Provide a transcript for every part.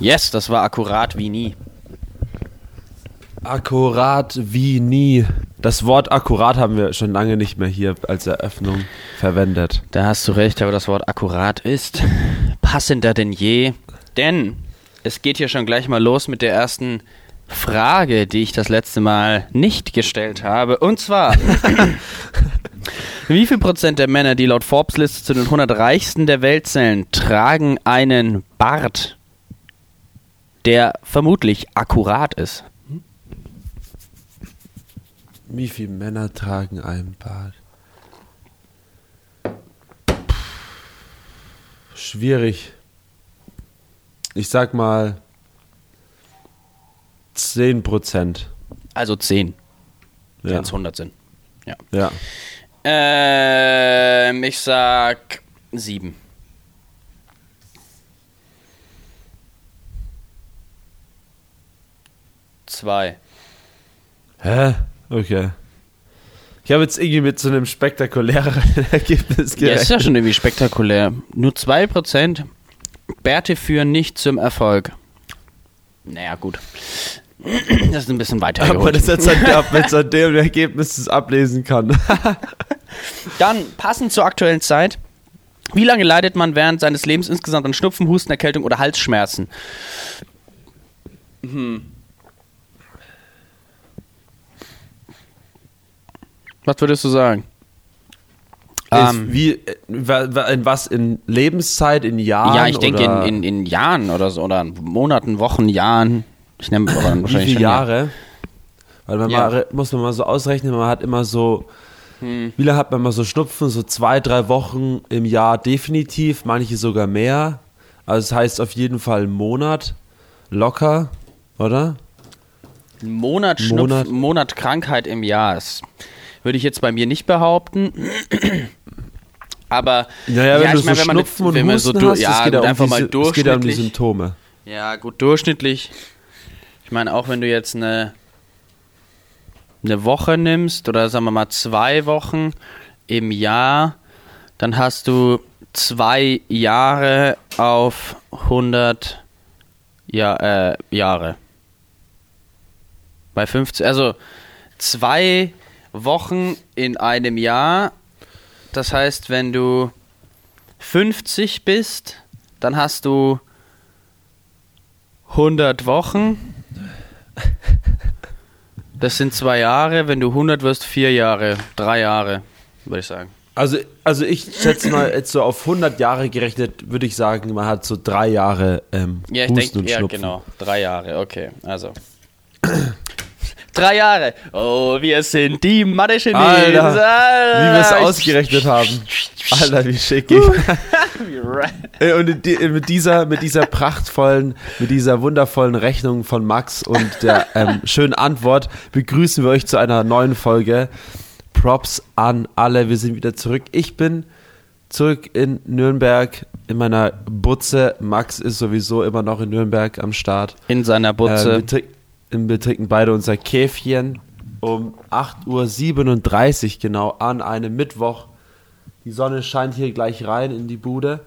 Yes, das war akkurat wie nie. Akkurat wie nie. Das Wort akkurat haben wir schon lange nicht mehr hier als Eröffnung verwendet. Da hast du recht, aber das Wort akkurat ist passender denn je. Denn es geht hier schon gleich mal los mit der ersten Frage, die ich das letzte Mal nicht gestellt habe. Und zwar, wie viel Prozent der Männer, die laut Forbes Liste zu den 100 reichsten der Welt zählen, tragen einen Bart, der vermutlich akkurat ist? Wie viele Männer tragen einen Bart? Schwierig. Ich sag mal 10 Prozent. Also 10, Ja. wenn es 100 sind. Ja. ja. Ähm, ich sag 7. Zwei. Hä? Okay. Ich habe jetzt irgendwie mit so einem spektakuläreren Ergebnis Ja, ist gerechnet. ja schon irgendwie spektakulär. Nur 2% Bärte führen nicht zum Erfolg. Naja, gut. Das ist ein bisschen weiter Aber das jetzt an, der- wenn es an dem Ergebnis das ablesen kann. Dann, passend zur aktuellen Zeit. Wie lange leidet man während seines Lebens insgesamt an Schnupfen, Husten, Erkältung oder Halsschmerzen? Was würdest du sagen? Ähm, ist wie, äh, in was? In Lebenszeit, in Jahren? ja, ich denke in, in, in Jahren oder so, oder in Monaten, Wochen, Jahren. Ich nehme aber dann Wie wahrscheinlich viele Jahre? Weil man Ja. mal, muss man mal so ausrechnen, man hat immer so, Hm. wie lange hat man mal so Schnupfen? So zwei, drei Wochen im Jahr definitiv, manche sogar mehr. Also das heißt auf jeden Fall einen Monat locker, oder? Ein Monat, Schnupf, Monat. Monat. Krankheit im Jahr. Das würde ich jetzt bei mir nicht behaupten. Aber Naja, wenn ja, du ich meine, so wenn man, Schnupfen wenn man so hast, ja, es geht um einfach diese, mal es geht ja um die durchschnittlich. Symptome. Ja, gut, durchschnittlich. Ich meine, auch wenn du jetzt eine, eine Woche nimmst oder sagen wir mal zwei Wochen im Jahr, dann hast du zwei Jahre auf 100 ja, äh, Jahre. Bei 50, also zwei Wochen in einem Jahr. Das heißt, wenn du 50 bist, dann hast du 100 Wochen. Das sind zwei Jahre. Wenn du 100 wirst, vier Jahre, drei Jahre, würde ich sagen. Also, also ich schätze mal, jetzt so auf 100 Jahre gerechnet, würde ich sagen, man hat so drei Jahre ähm, Ja, ich denke, ja, genau. Drei Jahre, okay. Also. Drei Jahre. Oh, wir sind die Mathe-Genies. Alter, Wie wir es Alter. ausgerechnet haben. Alter, wie schickig. Äh, Und in die- mit dieser, mit dieser prachtvollen, mit dieser wundervollen Rechnung von Max und der ähm, schönen Antwort begrüßen wir euch zu einer neuen Folge. Props an alle, wir sind wieder zurück. Ich bin zurück in Nürnberg in meiner Butze. Max ist sowieso immer noch in Nürnberg am Start. In seiner Butze. trink- wir trinken beide unser Käfchen um 8.37 Uhr genau an einem Mittwoch. Die Sonne scheint hier gleich rein in die Bude.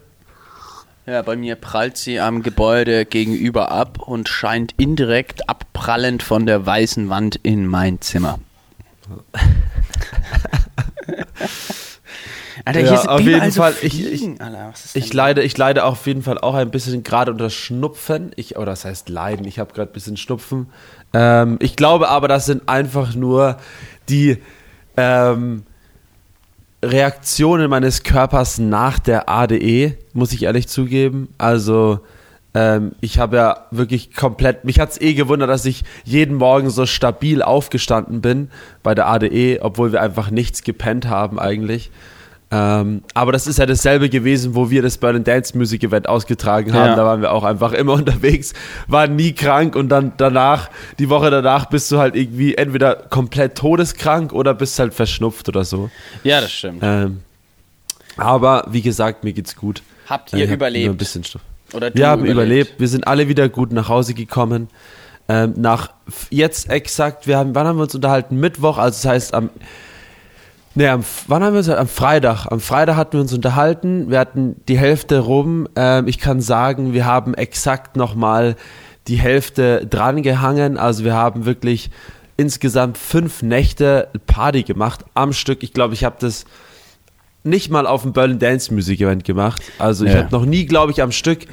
Ja, bei mir prallt sie am Gebäude gegenüber ab und scheint indirekt abprallend von der weißen Wand in mein Zimmer. Alter, Ja, hier sind auf jeden so Fall, ich- Fliegen, Alter, ist Ich leide, ich leide auf jeden Fall auch ein bisschen gerade unter Schnupfen. Ich, oder das heißt leiden, ich habe gerade ein bisschen Schnupfen. Ähm, ich glaube aber, das sind einfach nur die ähm, Reaktionen meines Körpers nach der ADE, muss ich ehrlich zugeben. Also ähm, ich habe ja wirklich komplett, mich hat es eh gewundert, dass ich jeden Morgen so stabil aufgestanden bin bei der ADE, obwohl wir einfach nichts gepennt haben eigentlich. Ähm, aber das ist ja dasselbe gewesen, wo wir das Berlin Dance Music Event ausgetragen haben. Ja. Da waren wir auch einfach immer unterwegs, waren nie krank und dann danach, die Woche danach bist du halt irgendwie entweder komplett todeskrank oder bist halt verschnupft oder so. Ja, das stimmt. Ähm, aber wie gesagt, mir geht's gut. Habt Äh, ihr überlebt? Ein bisschen Schnupfen. Oder du Wir haben überlebt. Wir sind alle wieder gut nach Hause gekommen. Ähm, nach jetzt exakt, wir haben, wann haben wir uns unterhalten? Mittwoch, also das heißt am Nee, am, wann haben wir uns? Am Freitag. Am Freitag hatten wir uns unterhalten. Wir hatten die Hälfte rum. Ähm, ich kann sagen, wir haben exakt nochmal die Hälfte dran gehangen. Also wir haben wirklich insgesamt fünf Nächte Party gemacht am Stück. Ich glaube, ich habe das nicht mal auf dem Berlin Dance Music Event gemacht. Also ich Ja. habe noch nie, glaube ich, am Stück,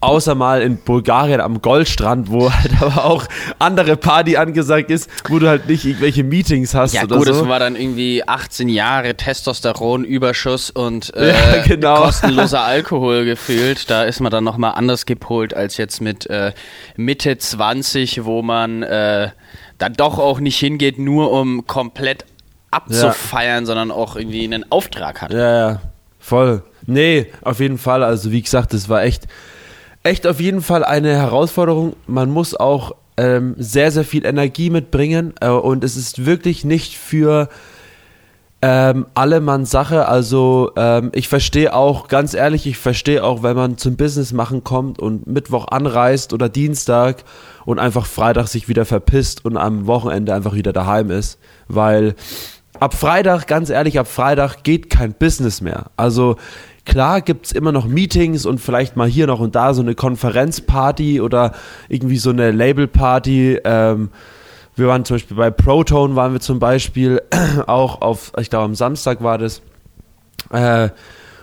außer mal in Bulgarien am Goldstrand, wo halt aber auch andere Party angesagt ist, wo du halt nicht irgendwelche Meetings hast Ja oder gut, so. es war dann irgendwie 18 Jahre Testosteronüberschuss und äh, Ja, genau. kostenloser Alkohol gefühlt. Da ist man dann nochmal anders gepolt als jetzt mit äh, Mitte 20, wo man äh, dann doch auch nicht hingeht, nur um komplett abzufeiern, sondern auch irgendwie einen Auftrag hat. Ja, ja, voll. Nee, auf jeden Fall. Also wie gesagt, es war echt, echt auf jeden Fall eine Herausforderung. Man muss auch ähm, sehr, sehr viel Energie mitbringen äh, und es ist wirklich nicht für ähm, alle Mann Sache. Also ähm, ich verstehe auch, ganz ehrlich, ich verstehe auch, wenn man zum Business machen kommt und Mittwoch anreist oder Dienstag und einfach Freitag sich wieder verpisst und am Wochenende einfach wieder daheim ist, weil ab Freitag, ganz ehrlich, ab Freitag geht kein Business mehr. Also klar gibt's immer noch Meetings und vielleicht mal hier noch und da so eine Konferenzparty oder irgendwie so eine Labelparty. Ähm, wir waren zum Beispiel bei Proton, waren wir zum Beispiel auch auf, ich glaube am Samstag war das. Äh,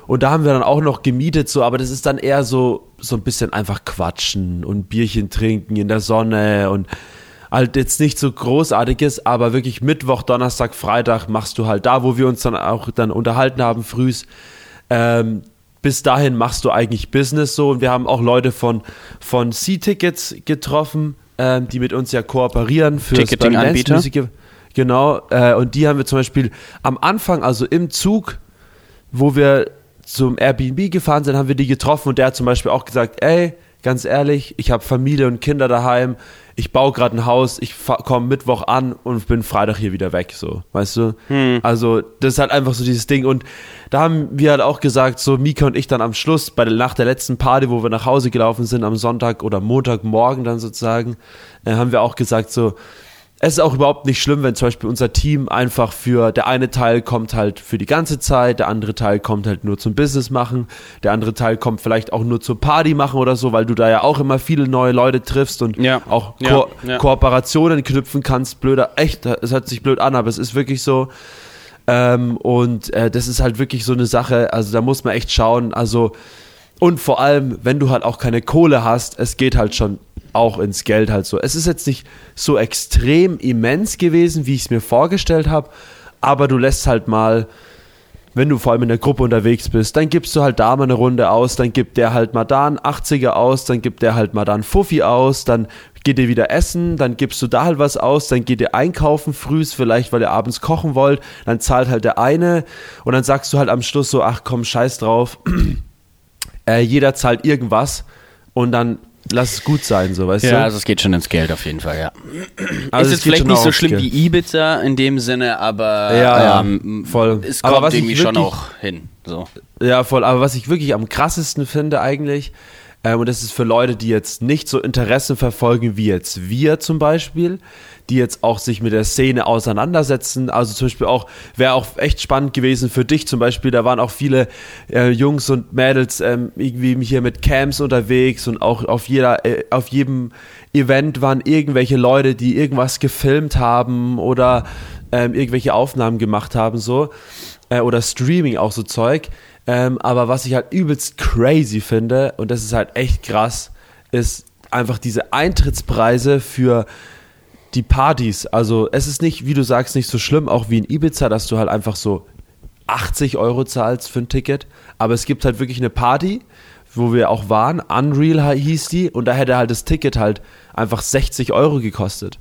und da haben wir dann auch noch gemietet, so, aber das ist dann eher so, so ein bisschen einfach quatschen und Bierchen trinken in der Sonne und halt jetzt nicht so großartiges, aber wirklich Mittwoch, Donnerstag, Freitag machst du halt da, wo wir uns dann auch dann unterhalten haben, frühs. Ähm, bis dahin machst du eigentlich Business so. Und wir haben auch Leute von, von C-Tickets getroffen, ähm, die mit uns ja kooperieren für Ticketing-Anbieter? Genau, äh, und die haben wir zum Beispiel am Anfang, also im Zug, wo wir zum Airbnb gefahren sind, haben wir die getroffen. Und der hat zum Beispiel auch gesagt, ey, ganz ehrlich, ich habe Familie und Kinder daheim, ich baue gerade ein Haus, ich komme Mittwoch an und bin Freitag hier wieder weg, so, weißt du? Also das ist halt einfach so dieses Ding und da haben wir halt auch gesagt, so Mika und ich dann am Schluss, bei der, nach der letzten Party, wo wir nach Hause gelaufen sind, am Sonntag oder Montagmorgen dann sozusagen, äh, haben wir auch gesagt so, es ist auch überhaupt nicht schlimm, wenn zum Beispiel unser Team einfach für, der eine Teil kommt halt für die ganze Zeit, der andere Teil kommt halt nur zum Business machen, der andere Teil kommt vielleicht auch nur zur Party machen oder so, weil du da ja auch immer viele neue Leute triffst und Ja. auch Ja, Ko ja. Kooperationen knüpfen kannst. Blöder, echt, es hört sich blöd an, aber es ist wirklich so. Ähm, und äh, das ist halt wirklich so eine Sache, also da muss man echt schauen, also und vor allem, wenn du halt auch keine Kohle hast, es geht halt schon auch ins Geld halt so. Es ist jetzt nicht so extrem immens gewesen, wie ich es mir vorgestellt habe, aber du lässt halt mal, wenn du vor allem in der Gruppe unterwegs bist, dann gibst du halt da mal eine Runde aus, dann gibt der halt mal da einen 80er aus, dann gibt der halt mal da einen Fuffi aus, dann geht ihr wieder essen, dann gibst du da halt was aus, dann geht ihr einkaufen frühs, vielleicht weil ihr abends kochen wollt, dann zahlt halt der eine und dann sagst du halt am Schluss so, ach komm, scheiß drauf, äh, jeder zahlt irgendwas und dann lass es gut sein, so weißt Ja, du? also es geht schon ins Geld auf jeden Fall, ja. Also ist es jetzt geht vielleicht schon nicht so schlimm Geld. wie Ibiza in dem Sinne, aber Ja, ja, ähm, voll. es Aber kommt was ich irgendwie schon wirklich- auch hin. So. Ja, voll. Aber was ich wirklich am krassesten finde eigentlich, ähm, und das ist für Leute, die jetzt nicht so Interessen verfolgen wie jetzt wir zum Beispiel, die jetzt auch sich mit der Szene auseinandersetzen. Also zum Beispiel auch, wäre auch echt spannend gewesen für dich zum Beispiel. Da waren auch viele äh, Jungs und Mädels ähm, irgendwie hier mit Camps unterwegs und auch auf jeder, äh, auf jedem Event waren irgendwelche Leute, die irgendwas gefilmt haben oder ähm, irgendwelche Aufnahmen gemacht haben so äh, oder Streaming auch so Zeug. Ähm, aber was ich halt übelst crazy finde, und das ist halt echt krass, ist einfach diese Eintrittspreise für die Partys. Also es ist nicht, wie du sagst, nicht so schlimm, auch wie in Ibiza, dass du halt einfach so 80 Euro zahlst für ein Ticket. Aber es gibt halt wirklich eine Party, wo wir auch waren. Unreal hieß die. Und da hätte halt das Ticket halt einfach 60 Euro gekostet.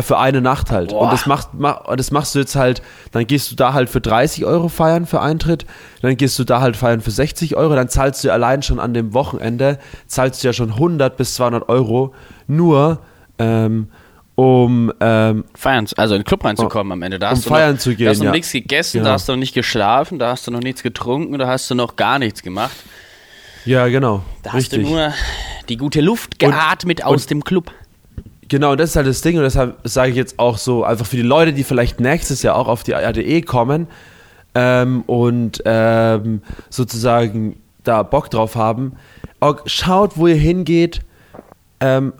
Für eine Nacht halt. Boah. Und das, macht, ma- das machst du jetzt halt, dann gehst du da halt für 30 Euro feiern für Eintritt, dann gehst du da halt feiern für 60 Euro, dann zahlst du allein schon an dem Wochenende, zahlst du ja schon 100 bis 200 Euro, nur ähm, um, ähm, Feiern, also in den Club reinzukommen am Ende. Da um hast du feiern noch, zu gehen, Da hast du noch ja. nichts gegessen, Genau. da hast du noch nicht geschlafen, da hast du noch nichts getrunken, da hast du noch gar nichts gemacht. ja genau, Da richtig. hast du nur die gute Luft Und- geatmet aus und- dem Club. Genau, das ist halt das Ding und deshalb sage ich jetzt auch so, einfach für die Leute, die vielleicht nächstes Jahr auch auf die ADE kommen ähm, und ähm, sozusagen da Bock drauf haben, schaut, wo ihr hingeht, ähm,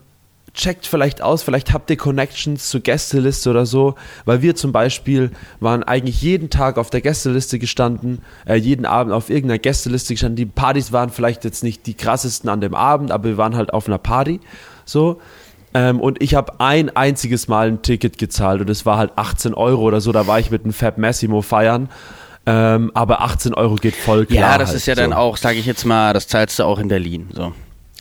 checkt vielleicht aus, vielleicht habt ihr Connections zur Gästeliste oder so, weil wir zum Beispiel waren eigentlich jeden Tag auf der Gästeliste gestanden, äh, jeden Abend auf irgendeiner Gästeliste gestanden. Die Partys waren vielleicht jetzt nicht die krassesten an dem Abend, aber wir waren halt auf einer Party, so. Ähm, und ich habe ein einziges Mal ein Ticket gezahlt und es war halt 18 Euro oder so. Da war ich mit einem Fab Massimo feiern. Ähm, aber 18 Euro geht voll klar. Ja, das halt, ist ja so. dann auch, sage ich jetzt mal, das zahlst du auch in Berlin. So.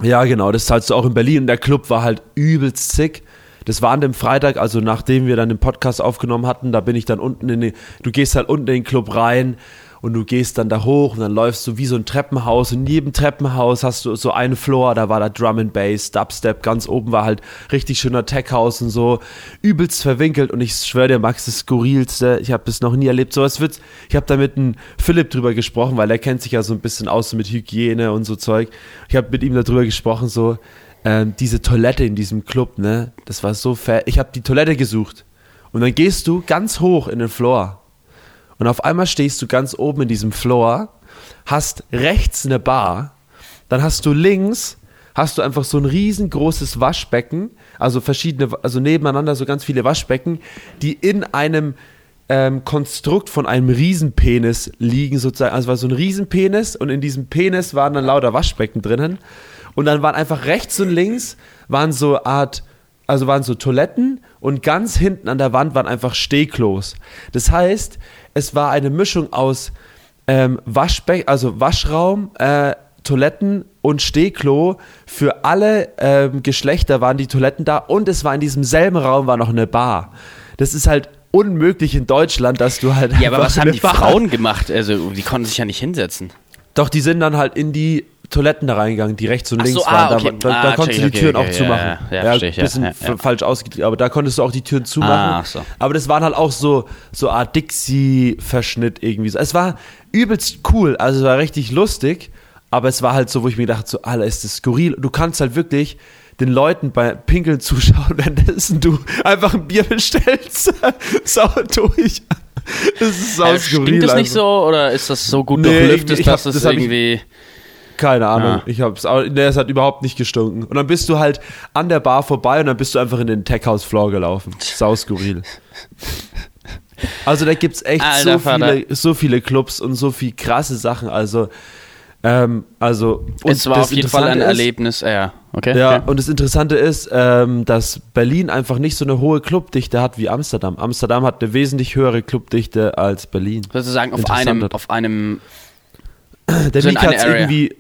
Ja, genau, das zahlst du auch in Berlin. Und der Club war halt übelst sick. Das war an dem Freitag, also nachdem wir dann den Podcast aufgenommen hatten, da bin ich dann unten in den, du gehst halt unten in den Club rein und du gehst dann da hoch und dann läufst du wie so ein Treppenhaus. Und in jedem Treppenhaus hast du so einen Floor, da war da Drum and Bass, Dubstep, ganz oben war halt richtig schöner Tech House und so. Übelst verwinkelt und ich schwöre dir, Max, das skurrilste, ich habe das noch nie erlebt. So was wird, ich habe da mit einem Philipp drüber gesprochen, weil er kennt sich ja so ein bisschen aus mit Hygiene und so Zeug. Ich habe mit ihm darüber gesprochen, so, ähm, diese Toilette in diesem Club, ne, das war so fair. Ich habe die Toilette gesucht. Und dann gehst du ganz hoch in den Floor und auf einmal stehst du ganz oben in diesem Floor, hast rechts eine Bar, dann hast du links, hast du einfach so ein riesengroßes Waschbecken, also verschiedene, also nebeneinander so ganz viele Waschbecken, die in einem ähm, Konstrukt von einem Riesenpenis liegen sozusagen. Also war so ein Riesenpenis und in diesem Penis waren dann lauter Waschbecken drinnen. Und dann waren einfach rechts und links waren so Art, also waren so Toiletten und ganz hinten an der Wand waren einfach Stehklos. Das heißt, es war eine Mischung aus ähm, Waschbecken, also Waschraum, äh, Toiletten und Stehklo. Für alle ähm, Geschlechter waren die Toiletten da und es war in diesem selben Raum war noch eine Bar. Das ist halt unmöglich in Deutschland, dass du halt. Ja, aber was haben die Bar- Frauen gemacht? Also, die konnten sich ja nicht hinsetzen. Doch, die sind dann halt in die Toiletten da reingegangen, die rechts und Ach so, links ah, waren. okay. Da, da, Ah, da konntest du die okay, Türen okay, auch zumachen. ja, ja, ja, ja, bisschen falsch ausgedrückt, aber da konntest du auch die Türen zumachen. Ah, so. Aber das waren halt auch so, so Art Dixie-Verschnitt irgendwie. Es war übelst cool, also es war richtig lustig, aber es war halt so, wo ich mir dachte, so, Alter, ist das skurril. Du kannst halt wirklich den Leuten bei Pinkeln zuschauen, währenddessen du einfach ein Bier bestellst. Sau durch. Das ist sau Also, skurril. stinkt das nicht so oder ist das so gut Nee, durchlüftet, dass es das irgendwie. Keine Ahnung. Ah. Ich hab's, aber nee, es hat überhaupt nicht gestunken. Und dann bist du halt an der Bar vorbei und dann bist du einfach in den Tech House Floor gelaufen. Sau skurril. Also da gibt's echt Alter so Vater. viele, so viele Clubs und so viel krasse Sachen. Also, ähm, also und es war auf jeden Fall ein ist- Erlebnis. Ja, okay. Ja, okay. und das Interessante ist, ähm, dass Berlin einfach nicht so eine hohe Clubdichte hat wie Amsterdam. Amsterdam hat eine wesentlich höhere Clubdichte als Berlin. Sozusagen auf einem, auf einem. Der So Mika hat irgendwie.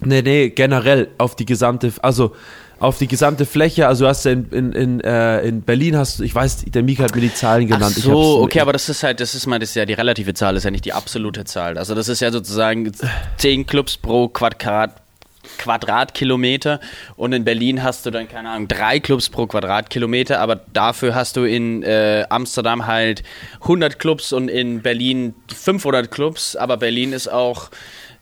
Nee, nee, generell auf die gesamte, also auf die gesamte Fläche, also du hast ja in, in, in, äh, in Berlin hast du, ich weiß, der Mika hat mir die Zahlen Ach genannt. ich so, okay, aber das ist halt, das ist mal, das ist ja die relative Zahl, das ist ja nicht die absolute Zahl. Also das ist ja sozusagen 10 Clubs pro Quadrat, Quadratkilometer und in Berlin hast du dann, keine Ahnung, drei Clubs pro Quadratkilometer, aber dafür hast du in äh, Amsterdam halt 100 Clubs und in Berlin 500 Clubs, aber Berlin ist auch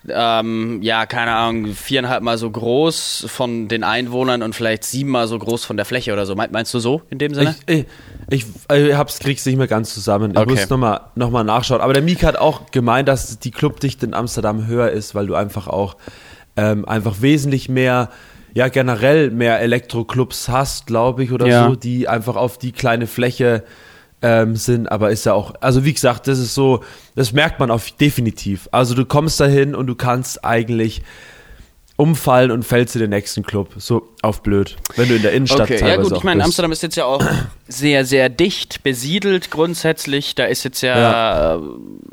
ähm, ja, keine Ahnung, viereinhalb Mal so groß von den Einwohnern und vielleicht siebenmal so groß von der Fläche oder so. Mein- Meinst du so in dem Sinne? Ich, ich, ich, ich hab's, krieg's nicht mehr ganz zusammen. Ich Okay. muss nochmal noch mal nachschauen. Aber der Mika hat auch gemeint, dass die Clubdichte in Amsterdam höher ist, weil du einfach auch ähm, einfach wesentlich mehr, ja generell mehr Elektroclubs hast, glaube ich, oder Ja. so, die einfach auf die kleine Fläche ähm, sind, aber ist ja auch, also wie gesagt, das ist so, das merkt man auf definitiv. Also du kommst dahin und du kannst eigentlich umfallen und fällst in den nächsten Club, so auf blöd, wenn du in der Innenstadt Okay, teilweise ja gut, ich meine. Amsterdam ist jetzt ja auch sehr, sehr dicht besiedelt grundsätzlich. Da ist jetzt ja, äh,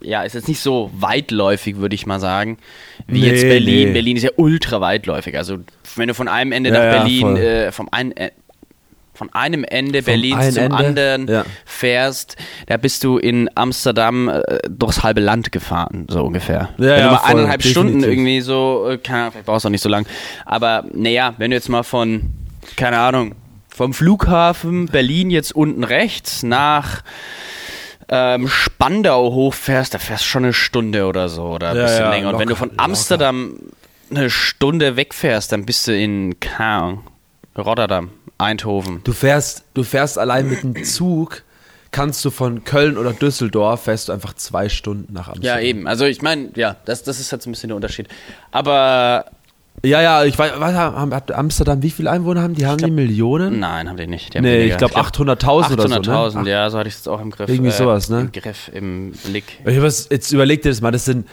ja, ist jetzt nicht so weitläufig, würde ich mal sagen, wie Nee, jetzt Berlin. nee. Berlin ist ja ultra weitläufig. Also wenn du von einem Ende Ja, nach ja, Berlin, voll. äh, vom einen, äh, von einem Ende Vom Berlins zum Ende, anderen ja. fährst, da bist du in Amsterdam äh, durchs halbe Land gefahren, so ungefähr. Ja, wenn ja, du mal voll, eineinhalb Stunden definitiv. irgendwie so, äh, keine Ahnung, vielleicht brauchst du auch nicht so lang, aber naja, wenn du jetzt mal von, keine Ahnung, vom Flughafen Berlin jetzt unten rechts nach ähm, Spandau hochfährst, da fährst du schon eine Stunde oder so oder ein bisschen länger. Und wenn du locker, von Amsterdam eine Stunde wegfährst, dann bist du in, keine Ahnung, Rotterdam. Eindhoven. Du fährst, du fährst allein mit dem Zug, kannst du von Köln oder Düsseldorf, fährst du einfach zwei Stunden nach Amsterdam. Ja, eben. Also ich meine, ja, das, das ist halt so ein bisschen der Unterschied. Aber Ja, ja, ich weiß, was, hat Amsterdam, wie viele Einwohner haben die? Haben die Millionen? nein, haben die nicht. Die haben Nee, ich glaube 800.000 oder so. 800.000, Ne? ja, so hatte ich es jetzt auch im Griff. Irgendwie sowas, ne? Im Griff, im Blick. Was, jetzt überleg dir das mal, das sind,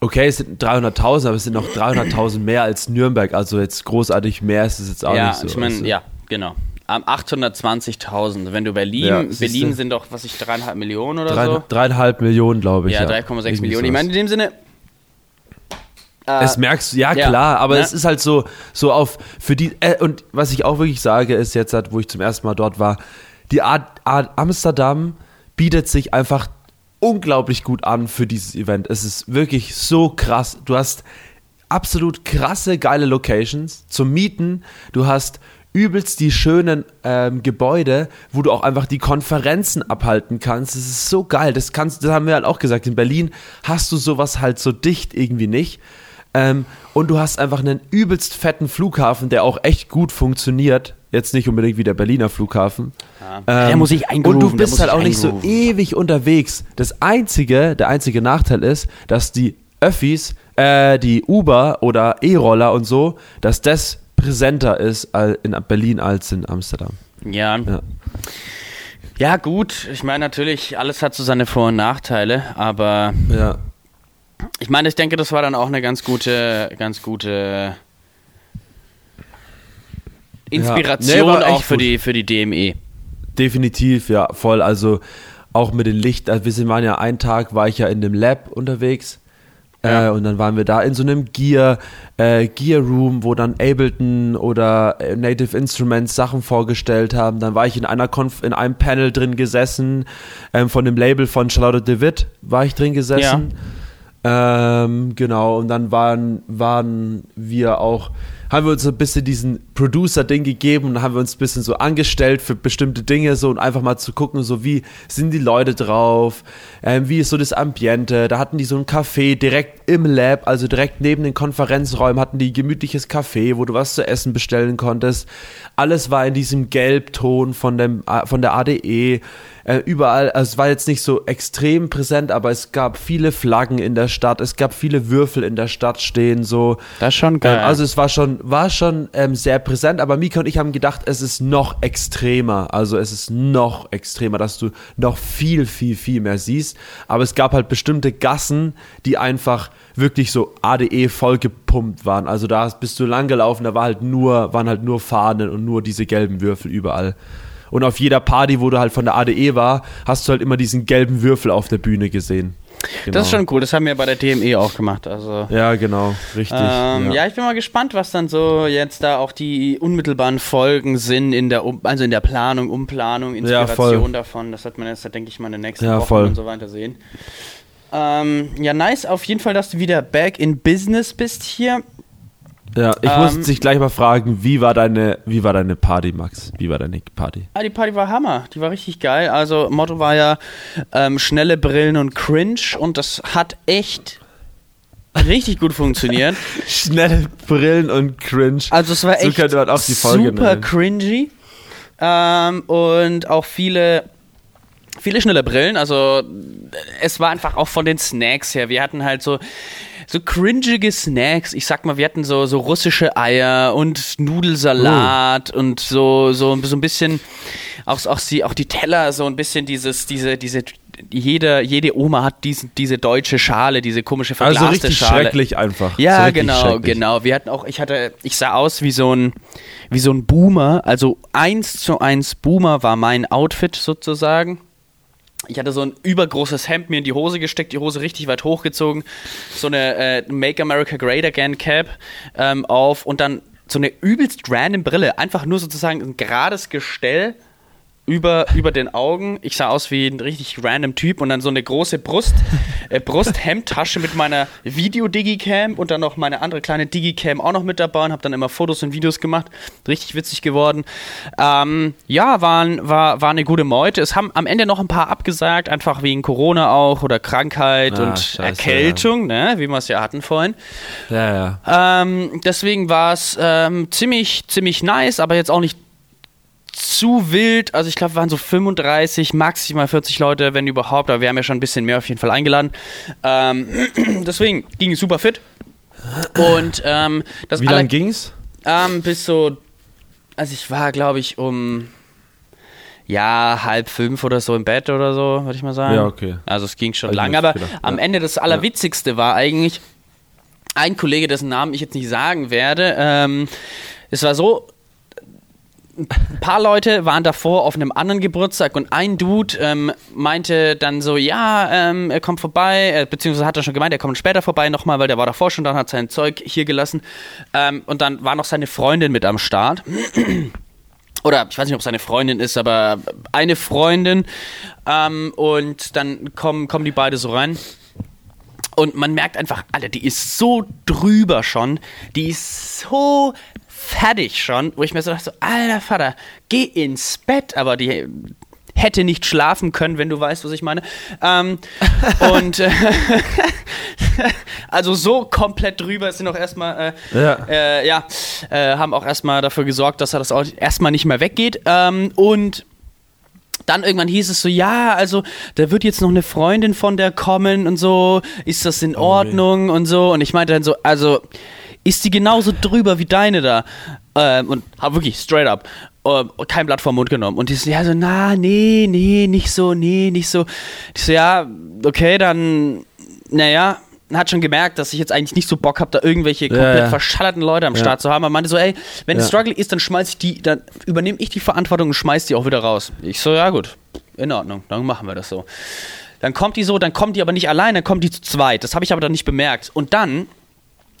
okay, es sind 300.000, aber es sind noch 300.000 mehr als Nürnberg, also jetzt großartig mehr ist es jetzt auch ja, nicht so. ich meine, also. ja, genau. Am 820.000. Wenn du Berlin, Ja. Berlin sind doch, was ich, dreieinhalb Millionen oder Drei, so. Dreieinhalb Millionen, glaube ich. Ja, Ja, 3,6 Irgendwie Millionen. Ich meine, in dem Sinne. äh, Es merkst du, ja, ja, klar, aber ne? es ist halt so, so auf, für die, äh, und was ich auch wirklich sage, ist jetzt, halt, wo ich zum ersten Mal dort war, die Art, Art Amsterdam bietet sich einfach unglaublich gut an für dieses Event. Es ist wirklich so krass. Du hast absolut krasse, geile Locations zum Mieten. Du hast übelst die schönen ähm, Gebäude, wo du auch einfach die Konferenzen abhalten kannst. Das ist so geil. Das kannst, das haben wir halt auch gesagt. In Berlin hast du sowas halt so dicht irgendwie nicht. Ähm, und du hast einfach einen übelst fetten Flughafen, der auch echt gut funktioniert. Jetzt nicht unbedingt wie der Berliner Flughafen. Ja. Der muss sich Ähm, Und du eingrooven, bist halt auch nicht so eingrooven. ewig unterwegs. Das einzige, der einzige Nachteil ist, dass die Öffis, äh, die Uber oder E-Roller und so, dass das präsenter ist in Berlin als in Amsterdam. Ja. Ja. ja. gut. Ich meine, natürlich, alles hat so seine Vor- und Nachteile, aber Ja. ich meine, ich denke, das war dann auch eine ganz gute, ganz gute Inspiration Nee, war echt auch für gut. die, für die. DME. Definitiv, ja, voll. Also auch mit den Licht, also wir sind- waren ja einen Tag, war ich ja in dem Lab unterwegs. Ja. Äh, und dann waren wir da in so einem Gear, äh, Gear Room, wo dann Ableton oder äh, Native Instruments Sachen vorgestellt haben. Dann war ich in einer Konf in einem Panel drin gesessen, ähm, von dem Label von Charlotte DeWitt war ich drin gesessen. Ähm, genau, und dann waren, waren wir auch, haben wir uns so ein bisschen diesen Producer-Ding gegeben und haben wir uns ein bisschen so angestellt für bestimmte Dinge so und einfach mal zu gucken, so wie sind die Leute drauf, ähm, wie ist so das Ambiente. Da hatten die so ein Café direkt im Lab, also direkt neben den Konferenzräumen hatten die gemütliches Café, wo du was zu essen bestellen konntest. Alles war in diesem Gelbton von, dem, äh, von der ADE. Äh, überall, also es war jetzt nicht so extrem präsent, aber es gab viele Flaggen in der Stadt, es gab viele Würfel in der Stadt stehen, so. Das ist schon geil. Ähm, also es war schon, war schon ähm, sehr präsent, aber Mika und ich haben gedacht, es ist noch extremer. Also es ist noch extremer, dass du noch viel, viel, viel mehr siehst. Aber es gab halt bestimmte Gassen, die einfach wirklich so ADE vollgepumpt waren. Also da bist du lang gelaufen, da war halt nur, waren halt nur Fahnen und nur diese gelben Würfel überall. Und auf jeder Party, wo du halt von der ADE war, hast du halt immer diesen gelben Würfel auf der Bühne gesehen. Genau. Das ist schon cool, das haben wir bei der DME auch gemacht. Also. Ja, genau, richtig. Ähm, ja. ich bin mal gespannt, was dann so jetzt da auch die unmittelbaren Folgen sind in der, um also in der Planung, Umplanung, Ja. Inspiration davon. Das wird man jetzt, denke ich mal, in den nächsten Ja, Wochen voll. und so weiter sehen. Ähm, ja, nice. Auf jeden Fall, dass du wieder back in Business bist hier. Ja, ich Ähm, muss dich gleich mal fragen, wie war deine, wie war deine Party, Max? Wie war deine Party? Ah, die Party war Hammer. Die war richtig geil. Also, Motto war ja ähm, schnelle Brillen und Cringe und das hat echt richtig gut funktioniert. Schnelle Brillen und Cringe. Also es war So echt super nennen. cringy ähm, und auch viele viele schnelle Brillen. Also es war einfach auch von den Snacks her. Wir hatten halt so so cringige Snacks. Ich sag mal, wir hatten so so russische Eier und Nudelsalat und so so so ein bisschen auch auch die auch die Teller so ein bisschen dieses diese diese jede, jede Oma hat diesen, diese deutsche Schale, diese komische verglaste Also richtig Schale. schrecklich einfach. so Ja, richtig genau, genau. Wir hatten auch, ich hatte, ich sah aus wie so ein, wie so ein Boomer. Also eins zu eins Boomer war mein Outfit sozusagen. Ich hatte so ein übergroßes Hemd mir in die Hose gesteckt, die Hose richtig weit hochgezogen, so eine äh, Make America Great Again Cap ähm, auf und dann so eine übelst random Brille. Einfach nur sozusagen ein gerades Gestell über, über den Augen. Ich sah aus wie ein richtig random Typ und dann so eine große Brust, äh, Brusthemdtasche mit meiner Video-Digicam und dann noch meine andere kleine Digicam auch noch mit dabei und habe dann immer Fotos und Videos gemacht. Richtig witzig geworden. Ähm, ja, waren, war, war eine gute Meute. Es haben am Ende noch ein paar abgesagt, einfach wegen Corona auch oder Krankheit Ah, und scheiße, Erkältung, ne, wie wir es ja hatten vorhin. Ja, ja. Ähm, deswegen war es ähm, ziemlich, ziemlich nice, aber jetzt auch nicht zu wild. Also ich glaube, wir waren so 35, maximal 40 Leute, wenn überhaupt. Aber wir haben ja schon ein bisschen mehr auf jeden Fall eingeladen. Ähm, deswegen ging es super fit. Und ähm, das Wie lange ging's? ähm, bis so, also ich war, glaube ich, um ja, halb fünf oder so im Bett oder so, würde ich mal sagen. Ja, okay. Also es ging schon Hab ich lang, mir aber gedacht, am ja. Ende das Allerwitzigste war eigentlich ein Kollege, dessen Namen ich jetzt nicht sagen werde. Ähm, es war so, ein paar Leute waren davor auf einem anderen Geburtstag und ein Dude ähm, meinte dann so, ja, ähm, er kommt vorbei, äh, beziehungsweise hat er schon gemeint, er kommt später vorbei nochmal, weil der war davor schon da und hat sein Zeug hier gelassen. Ähm, und dann war noch seine Freundin mit am Start. Oder ich weiß nicht, ob es seine Freundin ist, aber eine Freundin. Ähm, und dann kommen, kommen die beide so rein. Und man merkt einfach, Alter, die ist so drüber schon. Die ist so fertig schon, wo ich mir so dachte, so, alter Vater, geh ins Bett, aber die hätte nicht schlafen können, wenn du weißt, was ich meine. Ähm, und äh, also so komplett drüber sind auch erstmal, äh, Ja. äh, ja, äh, haben auch erstmal dafür gesorgt, dass er das auch erstmal nicht mehr weggeht. Ähm, und dann irgendwann hieß es so, ja, also da wird jetzt noch eine Freundin von der kommen und so, ist das in Ordnung und so. Und ich meinte dann so, also ist die genauso drüber wie deine da? Ähm, und hab wirklich straight up äh, kein Blatt vom Mund genommen. Und die so, ja, so, na, nee, nee, nicht so, nee, nicht so. Ich so, ja, okay, dann, naja, hat schon gemerkt, dass ich jetzt eigentlich nicht so Bock habe, da irgendwelche komplett ja. verschallerten Leute am Ja. Start zu haben. Er meinte so, ey, wenn es Struggle ist, dann schmeiß ich die, dann übernehme ich die Verantwortung und schmeiß die auch wieder raus. Ich so, ja gut, in Ordnung, dann machen wir das so. Dann kommt die so, dann kommt die aber nicht allein, dann kommt die zu zweit. Das habe ich aber dann nicht bemerkt. Und dann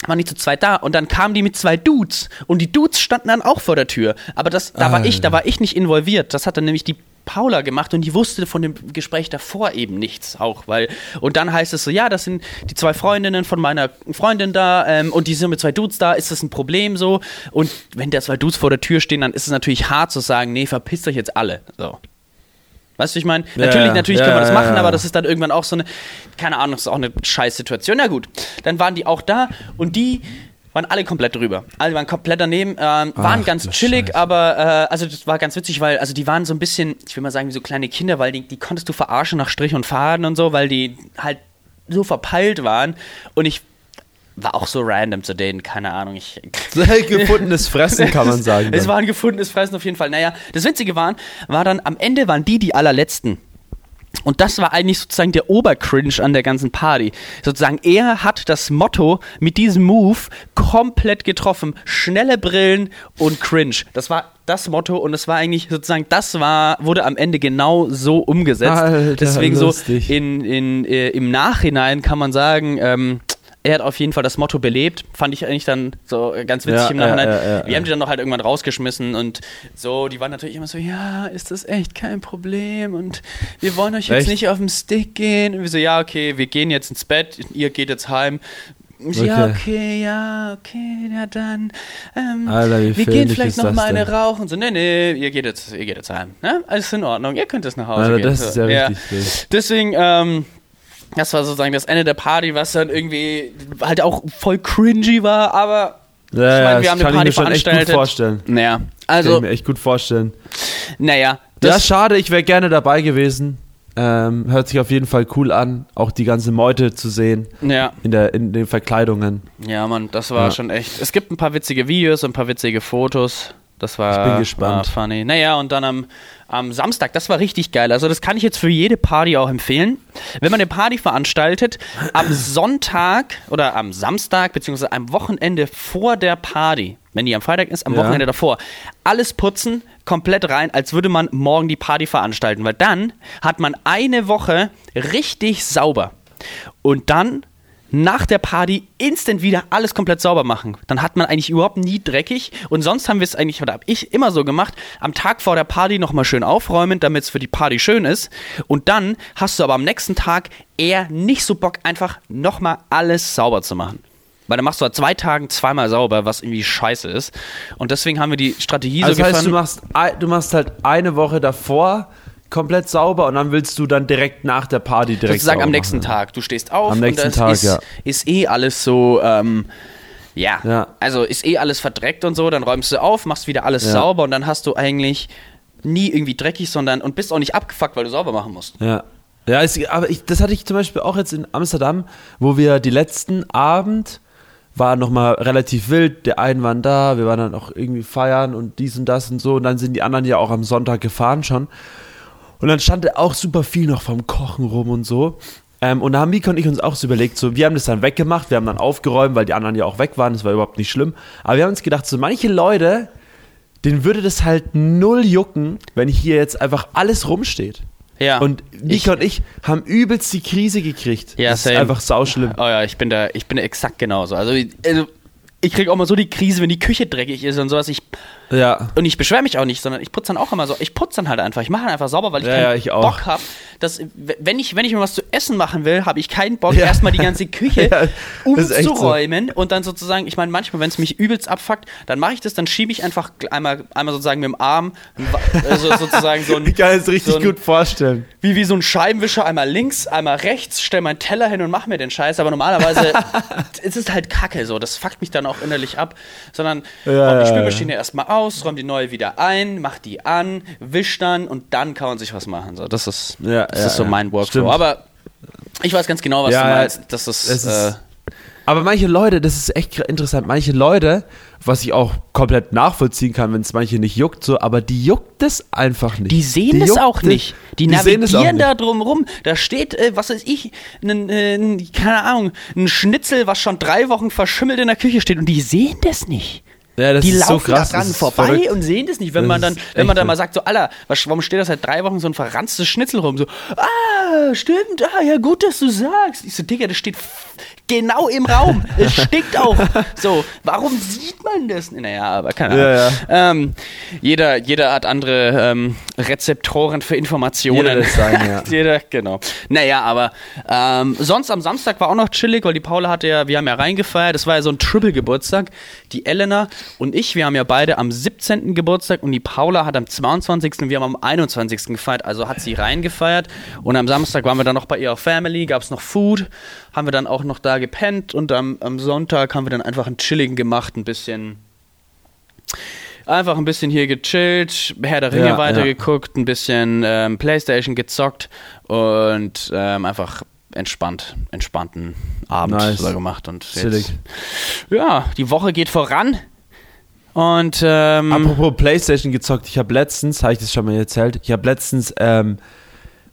waren die zu zweit da und dann kamen die mit zwei Dudes und die Dudes standen dann auch vor der Tür. Aber das, da war ich, da war ich nicht involviert. Das hat dann nämlich die Paula gemacht und die wusste von dem Gespräch davor eben nichts auch, weil und dann heißt es so, ja, das sind die zwei Freundinnen von meiner Freundin da ähm, und die sind mit zwei Dudes da, ist das ein Problem so? Und wenn da zwei Dudes vor der Tür stehen, dann ist es natürlich hart zu sagen, nee, verpisst euch jetzt alle. So. Weißt du, ich meine, Ja, natürlich, natürlich Ja, können wir das machen, ja. aber das ist dann irgendwann auch so eine, keine Ahnung, das ist auch eine scheiß Situation. Na gut, dann waren die auch da und die waren alle komplett drüber. Alle waren komplett daneben, ähm, waren Ach, ganz chillig, Scheiße. aber äh, also das war ganz witzig, weil also die waren so ein bisschen, ich will mal sagen, wie so kleine Kinder, weil die, die konntest du verarschen nach Strich und Faden und so, weil die halt so verpeilt waren und ich war auch so random zu denen, keine Ahnung, ich Gefundenes Fressen, kann man sagen. es war ein gefundenes Fressen auf jeden Fall. Naja, das Witzige waren, war dann am Ende waren die die allerletzten. Und das war eigentlich sozusagen der Obercringe an der ganzen Party. Sozusagen, er hat das Motto mit diesem Move komplett getroffen. Schnelle Brillen und Cringe. Das war das Motto und es war eigentlich sozusagen, das war, wurde am Ende genau so umgesetzt. Alter, Deswegen lustig. so in, in, äh, im Nachhinein kann man sagen, ähm, er hat auf jeden Fall das Motto belebt. Fand ich eigentlich dann so ganz witzig Ja, im Nachhinein. ja, ja, Wir haben die dann noch halt irgendwann rausgeschmissen und so, die waren natürlich immer so, ja, ist das echt kein Problem und wir wollen euch jetzt Echt? nicht auf den Stick gehen. Und wir so, ja, okay, wir gehen jetzt ins Bett, ihr geht jetzt heim. So, Ja, Okay. okay, ja, okay, ja dann. Ähm, Alter, wie wir gehen vielleicht noch mal eine denn? rauchen. So, nee, nee, ihr geht jetzt, ihr geht jetzt heim. Ne? Alles in Ordnung, ihr könnt jetzt nach Hause Alter, gehen. das so, ist ja richtig. Deswegen, ähm, das war sozusagen das Ende der Party, was dann irgendwie halt auch voll cringy war, aber Ja, ich ja, meine, wir haben eine kann Party ich mir schon echt gut veranstaltet. vorstellen. naja, Kann ich also, mir echt gut vorstellen. naja, Ja, das, schade, ich wäre gerne dabei gewesen. Ähm, hört sich auf jeden Fall cool an, auch die ganze Meute zu sehen ja, in, der, in den Verkleidungen. ja, Mann, das war Ja. schon echt. Es gibt ein paar witzige Videos und ein paar witzige Fotos. Das war, Ich bin gespannt. war funny. Naja, und dann am, am Samstag, das war richtig geil. Also, das kann ich jetzt für jede Party auch empfehlen. Wenn man eine Party veranstaltet, am Sonntag oder am Samstag, beziehungsweise am Wochenende vor der Party, wenn die am Freitag ist, am Ja. Wochenende davor, alles putzen, komplett rein, als würde man morgen die Party veranstalten. Weil dann hat man eine Woche richtig sauber. Und dann nach der Party instant wieder alles komplett sauber machen. Dann hat man eigentlich überhaupt nie dreckig. Und sonst haben wir es eigentlich, oder habe ich immer so gemacht, am Tag vor der Party nochmal schön aufräumen, damit es für die Party schön ist. Und dann hast du aber am nächsten Tag eher nicht so Bock, einfach nochmal alles sauber zu machen. Weil dann machst du an zwei Tagen zweimal sauber, was irgendwie scheiße ist. Und deswegen haben wir die Strategie Also so heißt, du gefahren. machst, du machst halt eine Woche davor komplett sauber und dann willst du dann direkt nach der Party direkt sozusagen am nächsten machen. Tag. Du stehst auf Am nächsten und das Tag, ist, ja. ist eh alles so, ähm, ja. Ja. also ist eh alles verdreckt und so, dann räumst du auf, machst wieder alles Ja. sauber und dann hast du eigentlich nie irgendwie dreckig, sondern und bist auch nicht abgefuckt, weil du sauber machen musst. Ja. Ja, es, aber ich, das hatte ich zum Beispiel auch jetzt in Amsterdam, wo wir die letzten Abend war nochmal relativ wild. Der einen waren da, wir waren dann auch irgendwie feiern und dies und das und so. Und dann sind die anderen ja auch am Sonntag gefahren schon. Und dann stand auch super viel noch vom Kochen rum und so. Ähm, und da haben Mika und ich uns auch so überlegt, so, wir haben das dann weggemacht, wir haben dann aufgeräumt, weil die anderen ja auch weg waren, das war überhaupt nicht schlimm. Aber wir haben uns gedacht, so manche Leute, denen würde das halt null jucken, wenn hier jetzt einfach alles rumsteht. Ja. Und Mika Ich- und ich haben übelst die Krise gekriegt. Ja, das same. ist einfach sauschlimm. Oh ja, ich bin da, ich bin da exakt genauso. Also, also ich krieg auch mal so die Krise, wenn die Küche dreckig ist und sowas. Ich, Ja. und ich beschwere mich auch nicht, sondern ich putze dann auch immer so. Ich putze dann halt einfach. Ich mache dann einfach sauber, weil ich Ja, keinen ja, ich. Bock habe. Wenn ich, wenn ich mir was zu essen machen will, habe ich keinen Bock, Ja. erstmal die ganze Küche echt so. umzuräumen und dann sozusagen, ich meine, manchmal, wenn es mich übelst abfuckt, dann mache ich das, dann schiebe ich einfach einmal, einmal sozusagen mit dem Arm, also sozusagen so ein. Ich kann es richtig so ein, gut vorstellen. wie, wie so ein Scheibenwischer, einmal links, einmal rechts, stell meinen Teller hin und mach mir den Scheiß. Aber normalerweise es ist halt Kacke so. Das fuckt mich dann auch innerlich ab. Sondern Ja, die ja, Spülmaschine erstmal aus, räum die neue wieder ein, mach die an, wisch dann und dann kann man sich was machen. So, das ist, Ja, das ja, ist so mein Workflow. Stimmt. Aber ich weiß ganz genau, was du meinst. Das ist, es ist- äh, Aber manche Leute, das ist echt interessant, manche Leute, was ich auch komplett nachvollziehen kann, wenn es manche nicht juckt, so, aber die juckt es einfach nicht. Die sehen das juckt auch es- nicht. Die, es auch navigieren da drum rum. Da steht, äh, was weiß ich, ein, äh, ein, keine Ahnung, ein Schnitzel, was schon drei Wochen verschimmelt in der Küche steht und die sehen das nicht. Ja, die laufen so krass. da dran vorbei verrückt. und sehen das nicht. Wenn Das man dann, wenn man dann mal sagt, so, Alter, was, warum steht da seit drei Wochen so ein verranztes Schnitzel rum? So, ah, stimmt, ah, ja, gut, dass du sagst. Ich so, Digga, das steht genau im Raum. Es stinkt auch. So, warum sieht man das? Naja, aber keine Ahnung. Ja, Ähm, jeder, jeder hat andere ähm, Rezeptoren für Informationen. Jeder das sein, ja. jeder, genau. Naja, aber ähm, sonst am Samstag war auch noch chillig, weil die Paula hatte ja, wir haben ja reingefeiert, das war ja so ein Triple-Geburtstag. Die Elena und ich, wir haben ja beide am 17. Geburtstag und die Paula hat am 22. und wir haben am 21. gefeiert, also hat sie reingefeiert und am Samstag waren wir dann noch bei ihr auf Family, gab es noch Food, haben wir dann auch noch da gepennt und am, am Sonntag haben wir dann einfach einen chilligen gemacht, ein bisschen einfach ein bisschen hier gechillt, Herr der Ringe Ja, weitergeguckt, ein bisschen ähm, Playstation gezockt und ähm, einfach entspannt, entspannten Abend Nice. gemacht. Und jetzt, ja, die Woche geht voran. Und ähm, Apropos Playstation gezockt, ich habe letztens, habe ich das schon mal erzählt, ich habe letztens ähm,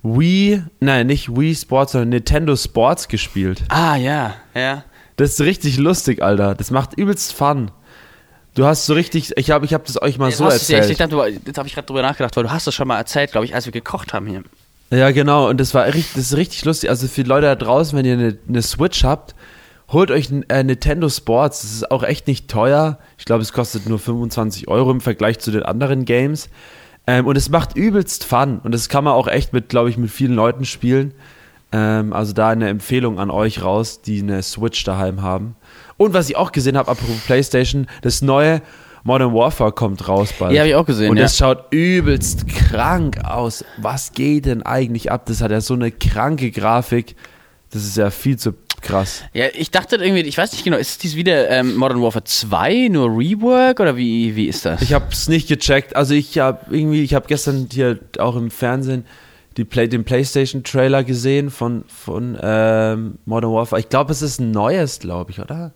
Wii, nein, nicht Wii Sports, sondern Nintendo Sports gespielt. ah ja, ja. Das ist richtig lustig, Alter. Das macht übelst Fun. Du hast so richtig, ich habe ich hab das euch mal Jetzt so ja echt- erzählt. ich dachte, jetzt habe ich gerade drüber nachgedacht, weil du hast das schon mal erzählt, glaube ich, als wir gekocht haben hier. Ja, genau. Und das war richtig, das ist richtig lustig. Also für die Leute da draußen, wenn ihr eine, eine Switch habt, holt euch ein äh, Nintendo Sports. Das ist auch echt nicht teuer. Ich glaube, es kostet nur 25 Euro im Vergleich zu den anderen Games. Ähm, und es macht übelst Fun. Und das kann man auch echt mit, glaube ich, mit vielen Leuten spielen. Ähm, also da eine Empfehlung an euch raus, die eine Switch daheim haben. Und was ich auch gesehen habe, apropos PlayStation, das neue Modern Warfare kommt raus bald. Ja, hab ich auch gesehen, Und ja. das schaut übelst krank aus. Was geht denn eigentlich ab? Das hat ja so eine kranke Grafik. Das ist ja viel zu krass. Ja, ich dachte irgendwie, ich weiß nicht genau, ist dies wieder ähm, Modern Warfare 2, nur Rework oder wie, wie ist das? Ich habe es nicht gecheckt. Also ich habe irgendwie, ich habe gestern hier auch im Fernsehen die Play, den PlayStation Trailer gesehen von von ähm, Modern Warfare. Ich glaube, es ist ein neues, glaube ich, oder?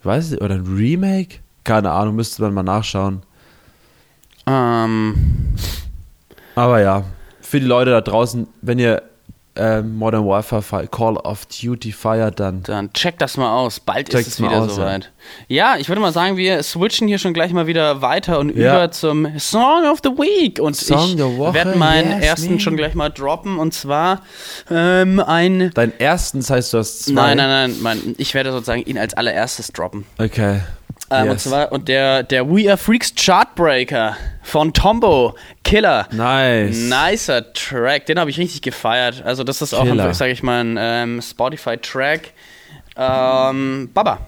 Ich weiß nicht, oder ein Remake? Keine Ahnung, müsste man mal nachschauen. ähm, Aber ja, für die Leute da draußen, wenn ihr ähm, Modern Warfare fe- Call of Duty feiert, dann dann check das mal aus. Bald Checkt's ist es mal wieder aus, soweit. Ja. ich würde mal sagen, wir switchen hier schon gleich mal wieder weiter und Ja. über zum Song of the Week. Und Song ich werde meinen yes, ersten man. schon gleich mal droppen und zwar ähm, ein. Dein ersten, das heißt, du hast zwei. Nein, nein, nein, mein, ich werde sozusagen ihn als allererstes droppen. Okay. Ähm, Und Yes. zwar und der, der We Are Freaks Chartbreaker von Tombo, Killer. Nice. Nicer Track, den habe ich richtig gefeiert. Also das ist auch, Killer. ein, sag ich mal, ein ähm, Spotify-Track. Ähm, Baba.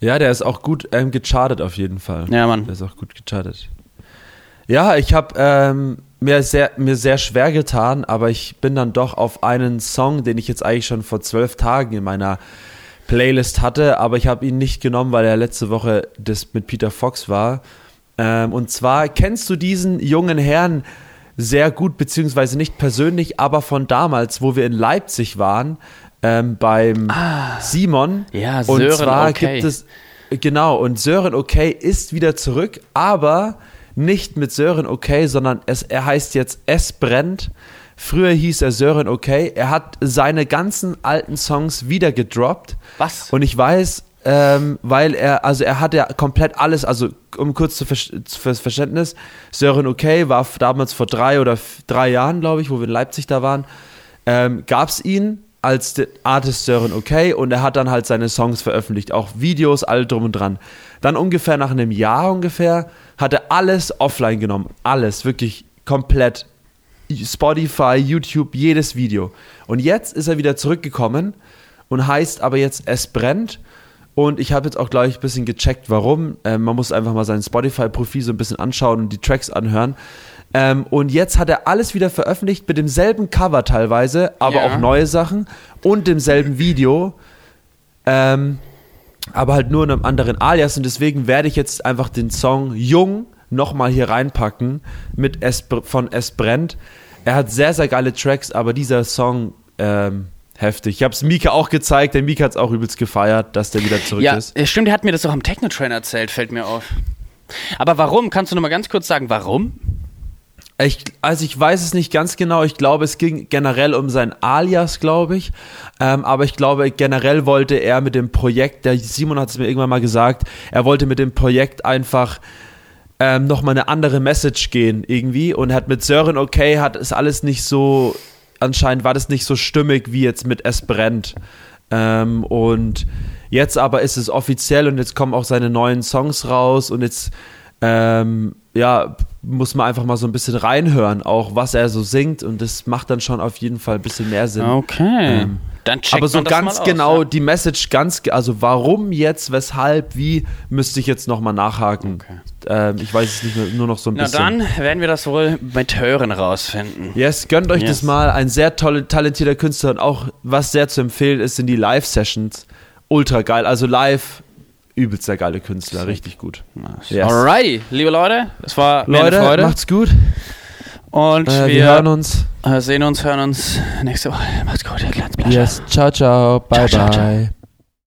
Ja, der ist auch gut ähm, gechartet auf jeden Fall. Ja, Mann. Der ist auch gut gechartet. Ja, ich habe ähm, mir, sehr, mir sehr schwer getan, aber ich bin dann doch auf einen Song, den ich jetzt eigentlich schon vor zwölf Tagen in meiner Playlist hatte, aber ich habe ihn nicht genommen, weil er letzte Woche das mit Peter Fox war. Ähm, und zwar kennst du diesen jungen Herrn sehr gut, beziehungsweise nicht persönlich, aber von damals, wo wir in Leipzig waren, ähm, beim Ah. Simon. Ja, und Sören zwar Okay. gibt es, genau, und Sören Okay ist wieder zurück, aber nicht mit Sören Okay, sondern es, er heißt jetzt Es brennt. Früher hieß er Sören Okay. Er hat seine ganzen alten Songs wieder gedroppt. Was? Und ich weiß, ähm, weil er, also er hat ja komplett alles, also um kurz zu Ver- fürs Verständnis, Sören Okay war damals vor drei oder drei Jahren, glaube ich, wo wir in Leipzig da waren, ähm, gab es ihn als Artist Sören Okay und er hat dann halt seine Songs veröffentlicht, auch Videos, all drum und dran. Dann ungefähr nach einem Jahr ungefähr hat er alles offline genommen, alles, wirklich komplett. Spotify, YouTube, jedes Video. Und jetzt ist er wieder zurückgekommen und heißt aber jetzt Es brennt. Und ich habe jetzt auch gleich ein bisschen gecheckt, warum. Ähm, man muss einfach mal sein Spotify-Profil so ein bisschen anschauen und die Tracks anhören. Ähm, und jetzt hat er alles wieder veröffentlicht mit demselben Cover teilweise, aber Ja. auch neue Sachen und demselben Video. Ähm, aber halt nur in einem anderen Alias und deswegen werde ich jetzt einfach den Song Jung nochmal hier reinpacken mit es, von Es brennt. Er hat sehr, sehr geile Tracks, aber dieser Song ähm, heftig. Ich habe es Mika auch gezeigt, der Mika hat es auch übelst gefeiert, dass der wieder zurück Ja, ist. äh, stimmt, der hat mir das auch am Techno-Train erzählt, fällt mir auf. Aber warum? Kannst du noch mal ganz kurz sagen, warum? Ich, also ich weiß es nicht ganz genau. Ich glaube, es ging generell um sein Alias, glaube ich. Ähm, aber ich glaube, generell wollte er mit dem Projekt, der Simon hat es mir irgendwann mal gesagt, er wollte mit dem Projekt einfach ähm, nochmal eine andere Message gehen irgendwie und hat mit Sören okay, hat es alles nicht so, anscheinend war das nicht so stimmig wie jetzt mit Es brennt. Ähm, und jetzt aber ist es offiziell und jetzt kommen auch seine neuen Songs raus und jetzt ähm, ja, muss man einfach mal so ein bisschen reinhören, auch was er so singt und das macht dann schon auf jeden Fall ein bisschen mehr Sinn. Okay. Ähm, Dann checkt Aber so ganz aus, genau ja. die Message, ganz, also warum jetzt, weshalb, wie, müsste ich jetzt nochmal nachhaken. Okay. Ähm, ich weiß es nicht mehr, nur noch so ein Na bisschen. dann werden wir das wohl mit Hören rausfinden. Yes, gönnt euch Yes. das mal. Ein sehr tolle, talentierter Künstler und auch, was sehr zu empfehlen ist, sind die Live-Sessions. Ultra geil. Also live, übelst der geile Künstler. Richtig gut. Nice. Yes. Alrighty, liebe Leute, es war Leute, eine Freude. macht's gut. Und Äh, wir, wir, hören uns. äh, sehen uns, hören uns nächste Woche. Macht's gut, ihr Glanzblascher. Yes. Ciao, ciao. Bye, Ciao, ciao, ciao. bye.